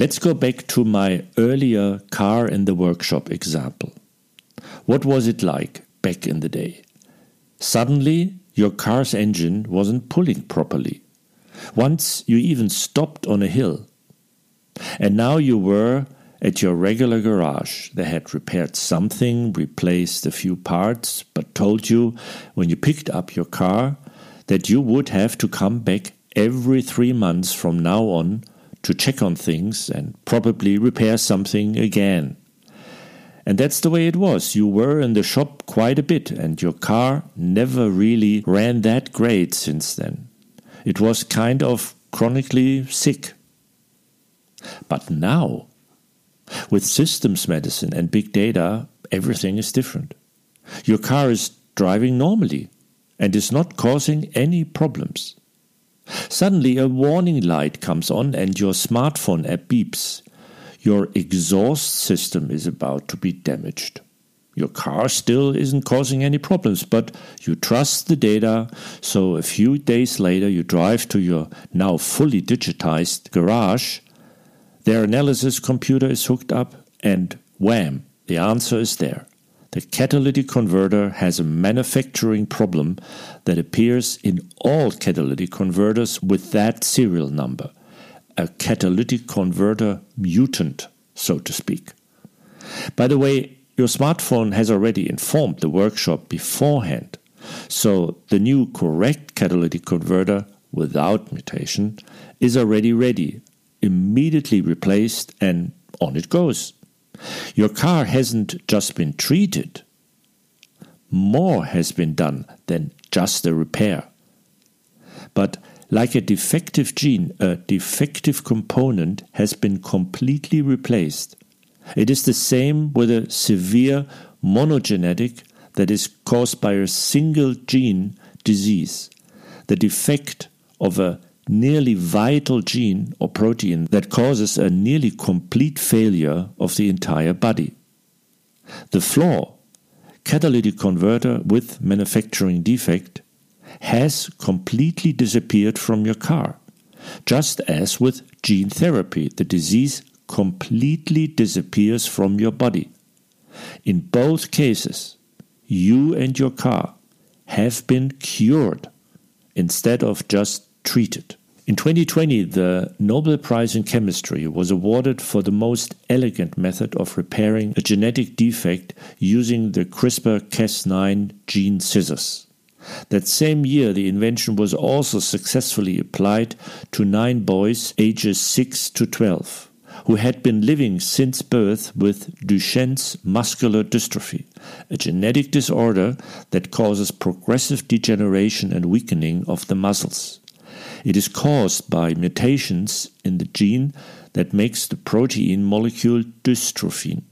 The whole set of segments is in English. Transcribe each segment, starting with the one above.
Let's go back to my earlier car in the workshop example. What was it like back in the day? Suddenly, your car's engine wasn't pulling properly. Once you even stopped on a hill. And now you were at your regular garage. They had repaired something, replaced a few parts, but told you when you picked up your car that you would have to come back every three months from now on to check on things and probably repair something again. And that's the way it was. You were in the shop quite a bit, and your car never really ran that great since then. It was kind of chronically sick. But now, with systems medicine and big data, everything is different. Your car is driving normally and is not causing any problems. Suddenly, a warning light comes on and your smartphone app beeps. Your exhaust system is about to be damaged. Your car still isn't causing any problems, but you trust the data, so a few days later you drive to your now fully digitized garage. Their analysis computer is hooked up, and wham, the answer is there. The catalytic converter has a manufacturing problem that appears in all catalytic converters with that serial number, a catalytic converter mutant, so to speak. By the way, your smartphone has already informed the workshop beforehand, so the new correct catalytic converter without mutation is already ready, immediately replaced, and on it goes. Your car hasn't just been treated, more has been done than just a repair. But like a defective gene, a defective component has been completely replaced. It is the same with a severe monogenetic that is caused by a single gene disease. The defect of a nearly vital gene or protein that causes a nearly complete failure of the entire body. The flaw, catalytic converter with manufacturing defect, has completely disappeared from your car. Just as with gene therapy, the disease completely disappears from your body. In both cases, you and your car have been cured instead of just treated. In 2020, the Nobel Prize in Chemistry was awarded for the most elegant method of repairing a genetic defect using the CRISPR Cas9 gene scissors. That same year, the invention was also successfully applied to nine boys ages 6 to 12 who had been living since birth with Duchenne's muscular dystrophy, a genetic disorder that causes progressive degeneration and weakening of the muscles. It is caused by mutations in the gene that makes the protein molecule dystrophin.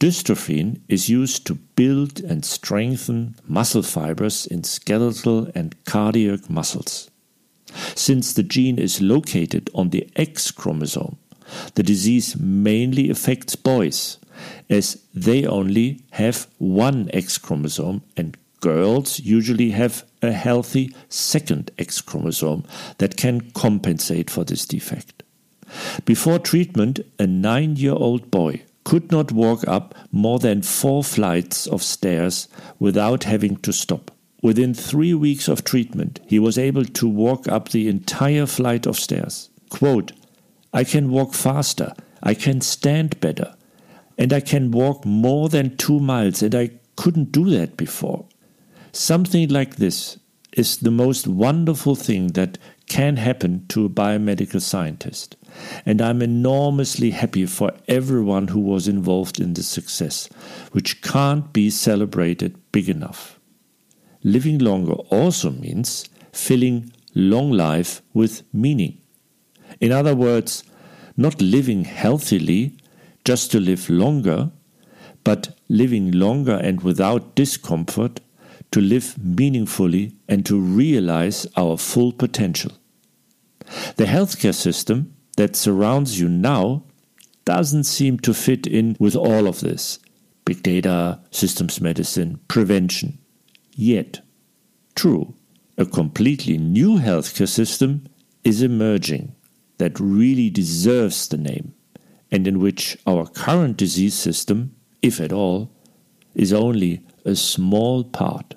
Dystrophin is used to build and strengthen muscle fibers in skeletal and cardiac muscles. Since the gene is located on the X chromosome, the disease mainly affects boys, as they only have one X chromosome and girls usually have a healthy second X chromosome that can compensate for this defect. Before treatment, a nine year old boy could not walk up more than four flights of stairs without having to stop. Within three weeks of treatment, he was able to walk up the entire flight of stairs. Quote, I can walk faster, I can stand better, and I can walk more than two miles, and I couldn't do that before. Something like this is the most wonderful thing that can happen to a biomedical scientist. And I'm enormously happy for everyone who was involved in this success, which can't be celebrated big enough. Living longer also means filling long life with meaning. In other words, not living healthily just to live longer, but living longer and without discomfort to live meaningfully and to realize our full potential. The healthcare system that surrounds you now doesn't seem to fit in with all of this big data, systems medicine, prevention. Yet, true, a completely new healthcare system is emerging that really deserves the name and in which our current disease system, if at all, is only a small part.